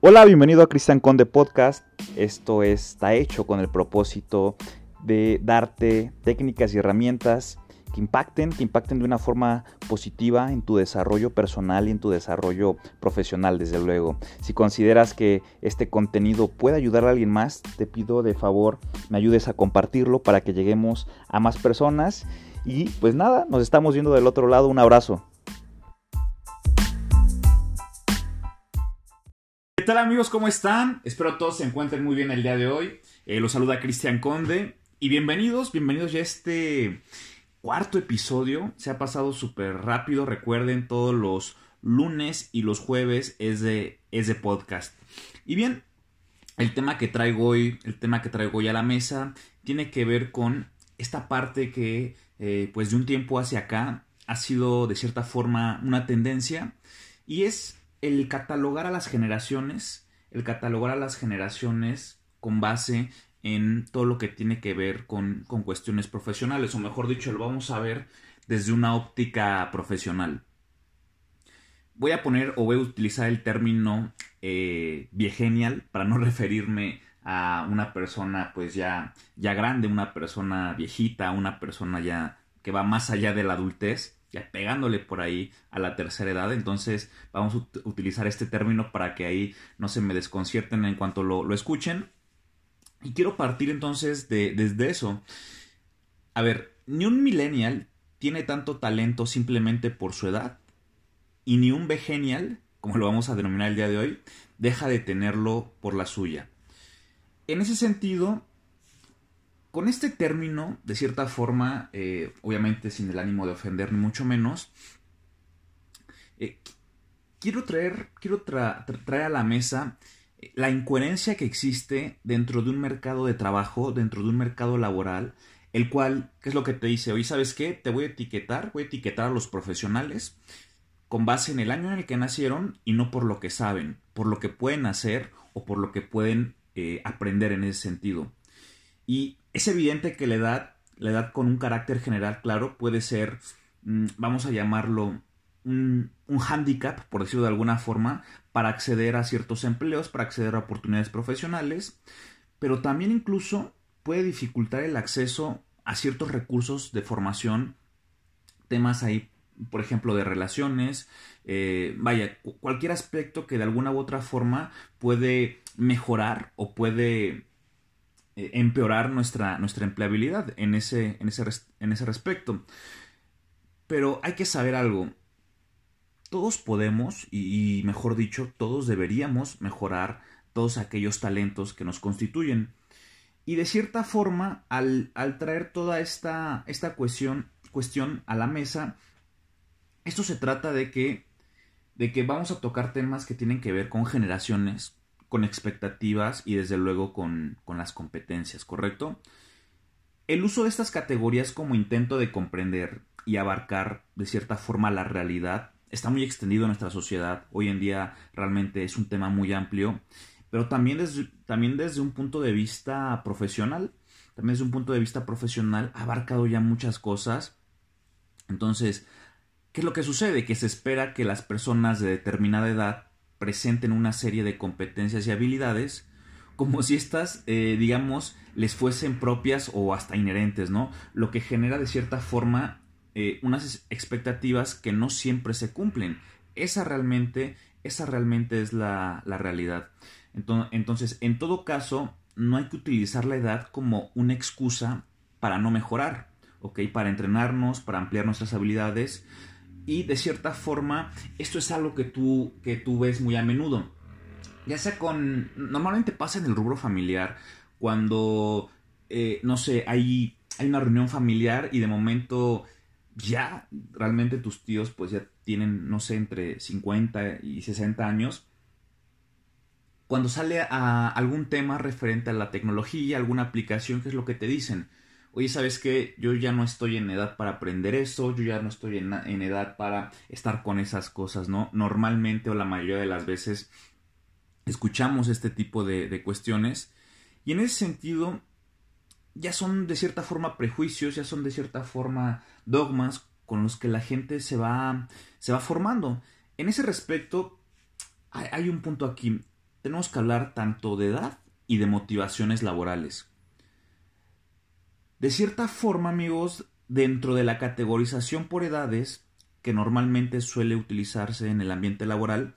Hola, bienvenido a Cristian Conde Podcast. Esto está hecho con el propósito de darte técnicas y herramientas que impacten, que impacten de una forma positiva en tu desarrollo personal y en tu desarrollo profesional, desde luego. Si consideras que este contenido puede ayudar a alguien más, te pido de favor me ayudes a compartirlo para que lleguemos a más personas. Y pues nada, nos estamos viendo del otro lado. Un abrazo. Tal amigos? ¿Cómo están? Espero todos se encuentren muy bien el día de hoy. Eh, los saluda Cristian Conde y bienvenidos, bienvenidos ya a este cuarto episodio. Se ha pasado súper rápido, recuerden todos los lunes y los jueves es de, es de podcast. Y bien, el tema que traigo hoy, el tema que traigo hoy a la mesa tiene que ver con esta parte que eh, pues de un tiempo hacia acá ha sido de cierta forma una tendencia y es el catalogar a las generaciones, el catalogar a las generaciones con base en todo lo que tiene que ver con, cuestiones profesionales, o mejor dicho, lo vamos a ver desde una óptica profesional. Voy a poner o voy a utilizar el término eh, viegenial para no referirme a una persona pues ya, ya grande, una persona viejita, una persona ya que va más allá de la adultez, pegándole por ahí a la tercera edad. Entonces vamos a utilizar este término para que ahí no se me desconcierten en cuanto lo, escuchen. Y quiero partir entonces de, desde eso. A ver, ni un millennial tiene tanto talento simplemente por su edad. Y ni un begenial, como lo vamos a denominar el día de hoy, deja de tenerlo por la suya. En ese sentido, con este término, de cierta forma, eh, obviamente sin el ánimo de ofender ni mucho menos, eh, quiero traer, quiero traer a la mesa eh, la incoherencia que existe dentro de un mercado de trabajo, dentro de un mercado laboral, el cual, ¿qué es lo que te dice? Hoy, ¿sabes qué? Te voy a etiquetar, voy a etiquetar a los profesionales con base en el año en el que nacieron y no por lo que saben, por lo que pueden hacer o por lo que pueden aprender en ese sentido. Y es evidente que la edad, la edad con un carácter general claro, puede ser, mm, vamos a llamarlo, un, un hándicap, por decirlo de alguna forma, para acceder a ciertos empleos, para acceder a oportunidades profesionales, pero también incluso puede dificultar el acceso a ciertos recursos de formación, temas ahí, por ejemplo, de relaciones, eh, vaya, cualquier aspecto que de alguna u otra forma puede mejorar o puede eh, empeorar nuestra, nuestra empleabilidad en ese, en, ese, en ese respecto. Pero hay que saber algo. Todos podemos, y, mejor dicho, todos deberíamos mejorar todos aquellos talentos que nos constituyen. Y de cierta forma, al, al traer toda esta, esta cuestión, cuestión a la mesa, esto se trata de que, de que vamos a tocar temas que tienen que ver con generaciones, con expectativas y desde luego con, las competencias, ¿correcto? El uso de estas categorías como intento de comprender y abarcar de cierta forma la realidad está muy extendido en nuestra sociedad. Hoy en día realmente es un tema muy amplio, pero también desde, también desde un punto de vista profesional, también desde un punto de vista profesional ha abarcado ya muchas cosas. Entonces, ¿qué es lo que sucede? Que se espera que las personas de determinada edad presenten una serie de competencias y habilidades como si estas, eh, digamos, les fuesen propias o hasta inherentes, ¿no? Lo que genera de cierta forma eh, unas expectativas que no siempre se cumplen. Esa realmente, esa realmente es la, la realidad. Entonces, en todo caso, no hay que utilizar la edad como una excusa para no mejorar, ¿ok? Para entrenarnos, para ampliar nuestras habilidades, y de cierta forma esto es algo que tú, que tú ves muy a menudo. Ya sea con... Normalmente pasa en el rubro familiar cuando, eh, no sé, hay, hay una reunión familiar y de momento ya realmente tus tíos pues ya tienen, no sé, entre 50 y 60 años. Cuando sale a algún tema referente a la tecnología, alguna aplicación, ¿qué es lo que te dicen? Oye, ¿sabes qué? Yo ya no estoy en edad para aprender eso, yo ya no estoy en, edad para estar con esas cosas, ¿no? Normalmente o la mayoría de las veces escuchamos este tipo de, cuestiones y en ese sentido ya son de cierta forma prejuicios, ya son de cierta forma dogmas con los que la gente se va, se va formando. En ese respecto, hay, un punto aquí. tenemos que hablar tanto de edad y de motivaciones laborales. De cierta forma, amigos, dentro de la categorización por edades, que normalmente suele utilizarse en el ambiente laboral,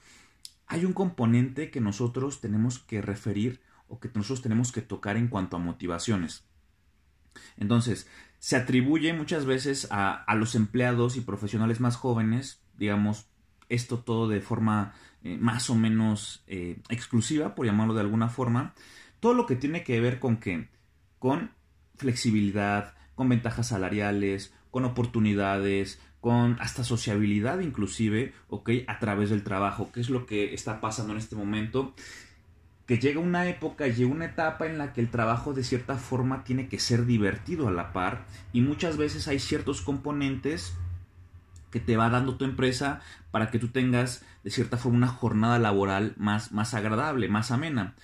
hay un componente que nosotros tenemos que referir o que nosotros tenemos que tocar en cuanto a motivaciones. Entonces, se atribuye muchas veces a, los empleados y profesionales más jóvenes, digamos, esto todo de forma eh, más o menos eh, exclusiva, por llamarlo de alguna forma, todo lo que tiene que ver con qué, con flexibilidad, con ventajas salariales, con oportunidades, con hasta sociabilidad inclusive, ¿ok? A través del trabajo, que es lo que está pasando en este momento, que llega una época, llega una etapa en la que el trabajo de cierta forma tiene que ser divertido a la par y muchas veces hay ciertos componentes que te va dando tu empresa para que tú tengas de cierta forma una jornada laboral más, más agradable, más amena.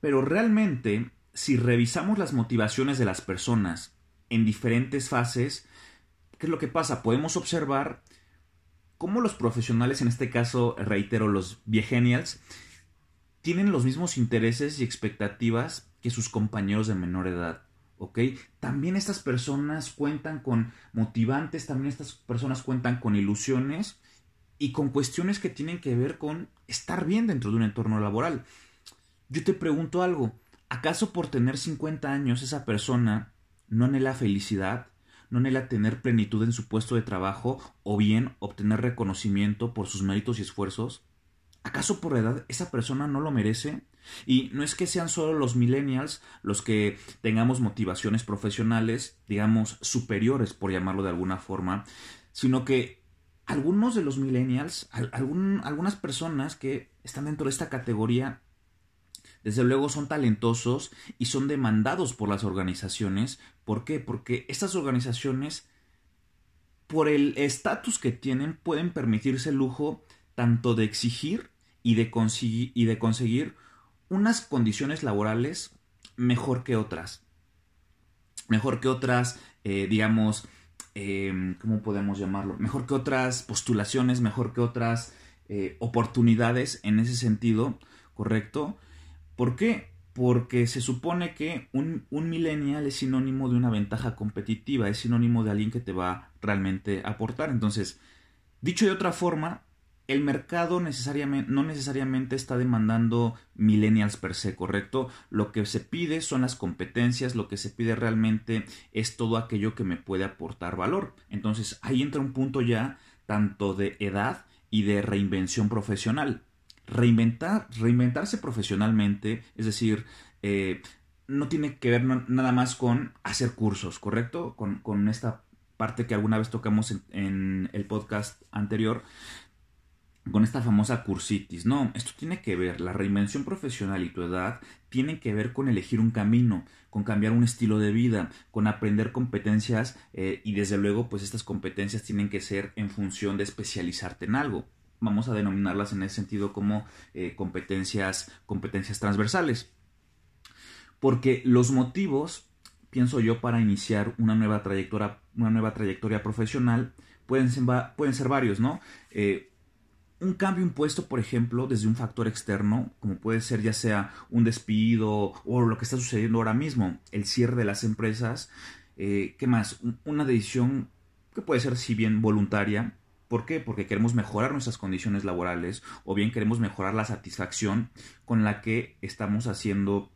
Pero realmente, si revisamos las motivaciones de las personas en diferentes fases, ¿qué es lo que pasa? Podemos observar cómo los profesionales, en este caso, reitero, los viegenials, tienen los mismos intereses y expectativas que sus compañeros de menor edad. También estas personas cuentan con motivantes, también estas personas cuentan con ilusiones y con cuestiones que tienen que ver con estar bien dentro de un entorno laboral. Yo te pregunto algo, ¿acaso por tener 50 años esa persona no anhela felicidad? ¿No anhela tener plenitud en su puesto de trabajo o bien obtener reconocimiento por sus méritos y esfuerzos? ¿Acaso por edad esa persona no lo merece? Y no es que sean solo los millennials los que tengamos motivaciones profesionales, digamos, superiores, por llamarlo de alguna forma, sino que algunos de los millennials, algunas personas que están dentro de esta categoría, desde luego son talentosos y son demandados por las organizaciones. ¿Por qué? Porque estas organizaciones, por el estatus que tienen, pueden permitirse el lujo tanto de exigir y de, conseguir unas condiciones laborales mejor que otras. Mejor que otras, eh, digamos, em, ¿cómo podemos llamarlo? Mejor que otras postulaciones, mejor que otras eh, oportunidades en ese sentido, ¿correcto? ¿Por qué? Porque se supone que un, un millennial es sinónimo de una ventaja competitiva, es sinónimo de alguien que te va realmente a aportar. Entonces, dicho de otra forma, el mercado necesariamente, no necesariamente está demandando millennials per se, ¿correcto? Lo que se pide son las competencias, lo que se pide realmente es todo aquello que me puede aportar valor. Entonces ahí entra un punto ya tanto de edad y de reinvención profesional. Reinventar, reinventarse profesionalmente, es decir, eh, no tiene que ver nada más con hacer cursos, ¿correcto? Con, esta parte que alguna vez tocamos en el podcast anterior, con esta famosa cursitis. No, esto tiene que ver, la reinvención profesional y tu edad tienen que ver con elegir un camino, con cambiar un estilo de vida, con aprender competencias eh, y desde luego pues estas competencias tienen que ser en función de especializarte en algo. Vamos a denominarlas en ese sentido como eh, competencias, competencias transversales. Porque los motivos, pienso yo, para iniciar una nueva trayectoria, una nueva trayectoria profesional pueden ser, pueden ser varios, ¿no? Eh, un cambio impuesto, por ejemplo, desde un factor externo, como puede ser ya sea un despido o lo que está sucediendo ahora mismo, el cierre de las empresas, eh, ¿qué más? Una decisión que puede ser si bien voluntaria. ¿Por qué? Porque queremos mejorar nuestras condiciones laborales o bien queremos mejorar la satisfacción con la que estamos haciendo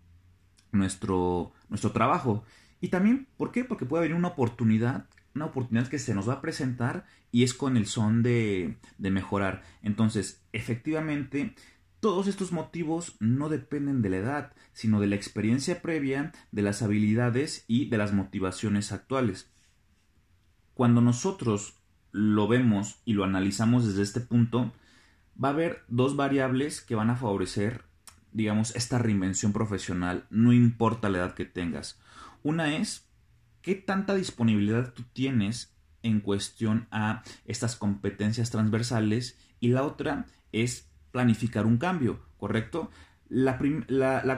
nuestro, nuestro trabajo. Y también, ¿por qué? Porque puede haber una oportunidad una oportunidad que se nos va a presentar y es con el son de, de mejorar. Entonces, efectivamente, todos estos motivos no dependen de la edad, sino de la experiencia previa, de las habilidades y de las motivaciones actuales. Cuando nosotros lo vemos y lo analizamos desde este punto, va a haber dos variables que van a favorecer, digamos, esta reinvención profesional, no importa la edad que tengas. Una es ¿Qué tanta disponibilidad tú tienes en cuestión a estas competencias transversales? Y la otra es planificar un cambio, ¿correcto? La,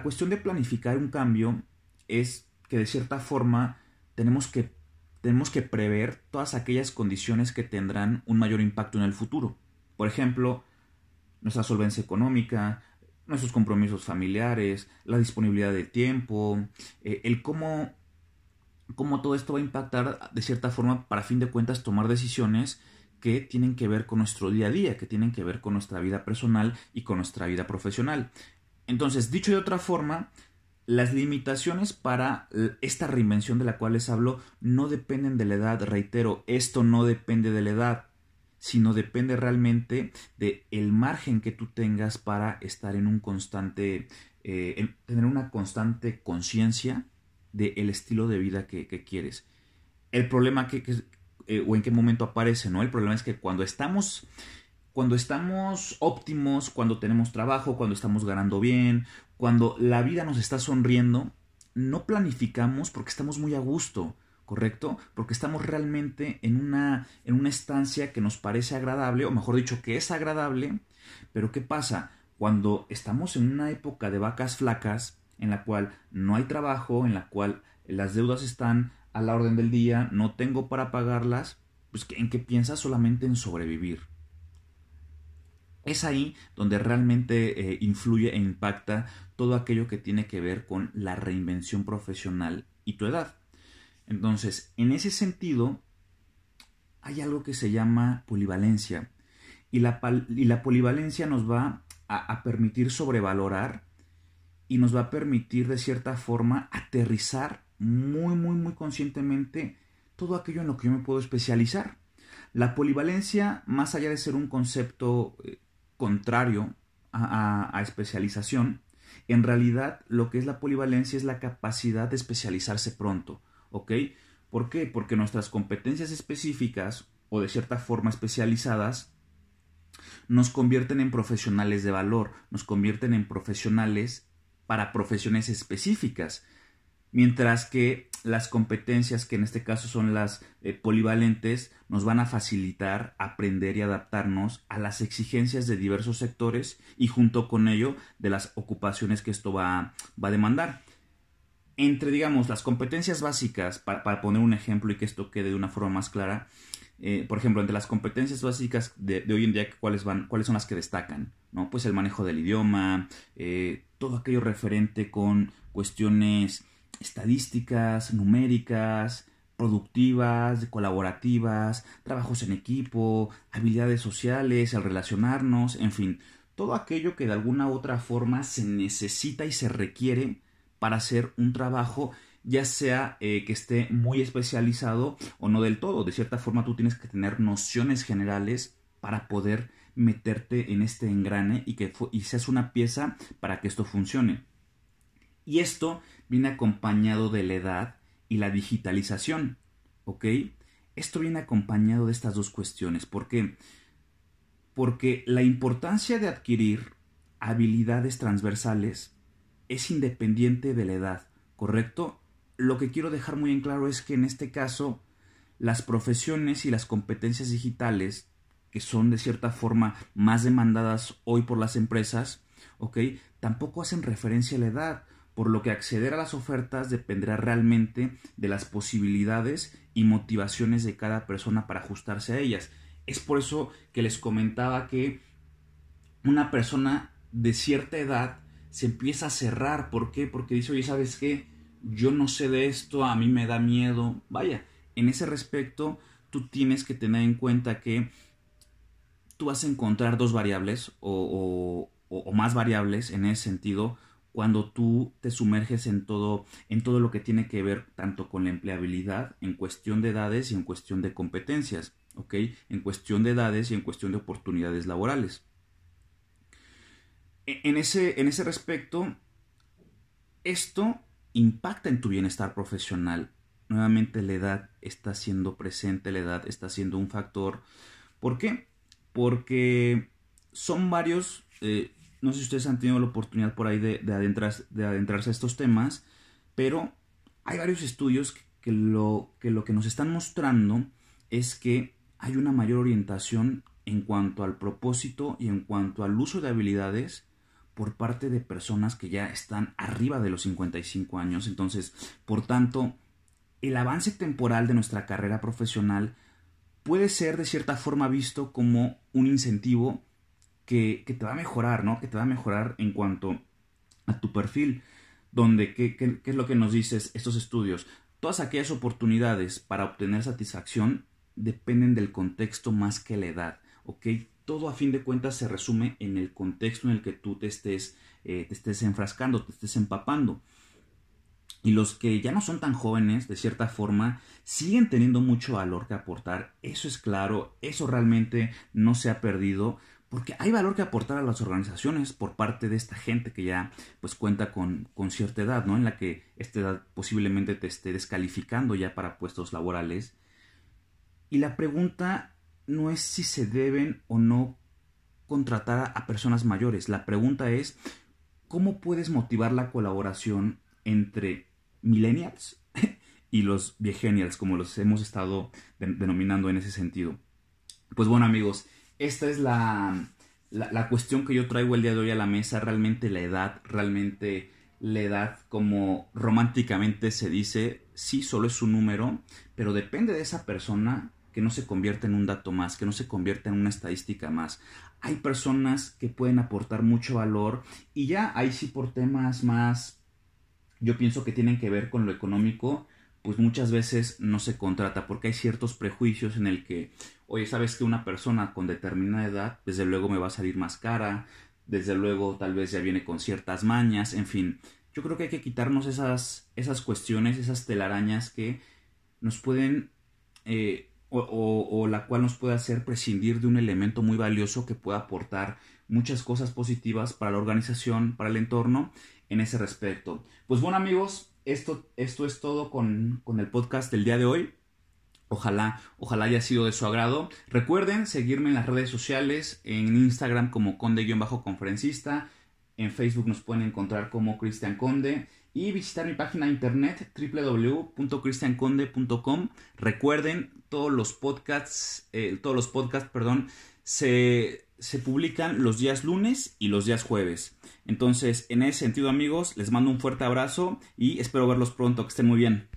cuestión de planificar un cambio es que de cierta forma tenemos que, tenemos que prever todas aquellas condiciones que tendrán un mayor impacto en el futuro. Por ejemplo, nuestra solvencia económica, nuestros compromisos familiares, la disponibilidad de tiempo, eh, el cómo, cómo todo esto va a impactar de cierta forma para fin de cuentas tomar decisiones que tienen que ver con nuestro día a día, que tienen que ver con nuestra vida personal y con nuestra vida profesional. Entonces, dicho de otra forma, las limitaciones para esta reinvención de la cual les hablo no dependen de la edad, reitero, esto no depende de la edad, sino depende realmente de el margen que tú tengas para estar en un constante, eh, tener una constante conciencia del estilo de vida que, quieres. El problema que, eh, o en qué momento aparece, ¿no? El problema es que cuando estamos cuando estamos óptimos, cuando tenemos trabajo, cuando estamos ganando bien, cuando la vida nos está sonriendo, no planificamos porque estamos muy a gusto, ¿correcto? Porque estamos realmente en una, en una estancia que nos parece agradable, o mejor dicho, que es agradable, pero ¿qué pasa? Cuando estamos en una época de vacas flacas, en la cual no hay trabajo, en la cual las deudas están a la orden del día, no tengo para pagarlas, pues ¿en qué piensas? Solamente en sobrevivir. Es ahí donde realmente eh, influye e impacta todo aquello que tiene que ver con la reinvención profesional y tu edad. Entonces, en ese sentido, hay algo que se llama polivalencia. Y la, y la polivalencia nos va a, a permitir sobrevalorar y nos va a permitir de cierta forma aterrizar muy, muy, muy conscientemente todo aquello en lo que yo me puedo especializar. La polivalencia, más allá de ser un concepto eh, contrario a, especialización, en realidad lo que es la polivalencia es la capacidad de especializarse pronto, ¿ok? ¿Por qué? Porque nuestras competencias específicas o de cierta forma especializadas nos convierten en profesionales de valor, nos convierten en profesionales para profesiones específicas. Mientras que las competencias, que en este caso son las eh, polivalentes, nos van a facilitar aprender y adaptarnos a las exigencias de diversos sectores y junto con ello de las ocupaciones que esto va, va a demandar. Entre, digamos, las competencias básicas, para, poner un ejemplo y que esto quede de una forma más clara, eh, por ejemplo, entre las competencias básicas de, hoy en día, ¿cuáles, van, ¿cuáles son las que destacan? ¿no? Pues el manejo del idioma, eh, todo aquello referente con cuestiones estadísticas, numéricas, productivas, colaborativas, trabajos en equipo, habilidades sociales, el relacionarnos, en fin, todo aquello que de alguna u otra forma se necesita y se requiere para hacer un trabajo ya sea eh, que esté muy especializado o no del todo. De cierta forma tú tienes que tener nociones generales para poder meterte en este engrane y que y seas una pieza para que esto funcione. Y esto viene acompañado de la edad y la digitalización. ¿Ok? Esto viene acompañado de estas dos cuestiones. ¿Por qué? Porque la importancia de adquirir habilidades transversales es independiente de la edad, ¿correcto? Lo que quiero dejar muy en claro es que en este caso las profesiones y las competencias digitales, que son de cierta forma más demandadas hoy por las empresas, ¿ok? Tampoco hacen referencia a la edad por lo que acceder a las ofertas dependerá realmente de las posibilidades y motivaciones de cada persona para ajustarse a ellas. Es por eso que les comentaba que una persona de cierta edad se empieza a cerrar. ¿Por qué? Porque dice, oye, ¿sabes qué? Yo no sé de esto, a mí me da miedo. Vaya, en ese respecto, tú tienes que tener en cuenta que tú vas a encontrar dos variables o, o más variables en ese sentido cuando tú te sumerges en todo, en todo lo que tiene que ver tanto con la empleabilidad en cuestión de edades y en cuestión de competencias, ¿ok? En cuestión de edades y en cuestión de oportunidades laborales. E, en ese, en ese respecto, esto impacta en tu bienestar profesional. Nuevamente la edad está siendo presente, la edad está siendo un factor. ¿Por qué? Porque son varios eh, no sé si ustedes han tenido la oportunidad por ahí de, de, adentrarse a estos temas, pero hay varios estudios que, lo, que lo que nos están mostrando es que hay una mayor orientación en cuanto al propósito y en cuanto al uso de habilidades por parte de personas que ya están arriba de los 55 años. Entonces, por tanto, el avance temporal de nuestra carrera profesional puede ser de cierta forma visto como un incentivo que, te va a mejorar, ¿no? Que te va a mejorar en cuanto a tu perfil, donde, ¿qué, es lo que nos dices estos estudios? Todas aquellas oportunidades para obtener satisfacción dependen del contexto más que la edad, ¿ok? Todo a fin de cuentas se resume en el contexto en el que tú te estés, eh, te estés enfrascando, te estés empapando. Y los que ya no son tan jóvenes, de cierta forma, siguen teniendo mucho valor que aportar. Eso es claro, eso realmente no se ha perdido, porque hay valor que aportar a las organizaciones por parte de esta gente que ya pues cuenta con, con cierta edad, ¿no? En la que esta edad posiblemente te esté descalificando ya para puestos laborales. Y la pregunta no es si se deben o no contratar a personas mayores. La pregunta es cómo puedes motivar la colaboración entre millennials y los viegenials, como los hemos estado denominando en ese sentido. Pues bueno amigos, esta es la, la, cuestión que yo traigo el día de hoy a la mesa, realmente la edad, realmente la edad como románticamente se dice, sí, solo es un número, pero depende de esa persona que no se convierta en un dato más, que no se convierta en una estadística más. Hay personas que pueden aportar mucho valor y ya ahí sí por temas más yo pienso que tienen que ver con lo económico, pues muchas veces no se contrata porque hay ciertos prejuicios en el que, oye, sabes que una persona con determinada edad, desde luego me va a salir más cara, desde luego tal vez ya viene con ciertas mañas, en fin, yo creo que hay que quitarnos esas, esas cuestiones, esas telarañas que nos pueden, eh, o, la cual nos puede hacer prescindir de un elemento muy valioso que pueda aportar muchas cosas positivas para la organización, para el entorno en ese respecto. Pues bueno amigos, esto, esto es todo con, con el podcast del día de hoy. Ojalá, ojalá haya sido de su agrado. Recuerden seguirme en las redes sociales, en Instagram como conde-conferencista, en Facebook nos pueden encontrar como Cristian Conde y visitar mi página de internet www.cristianconde.com. Recuerden, todos los podcasts, eh, todos los podcasts, perdón, se, se publican los días lunes y los días jueves. Entonces, en ese sentido, amigos, les mando un fuerte abrazo y espero verlos pronto. Que estén muy bien.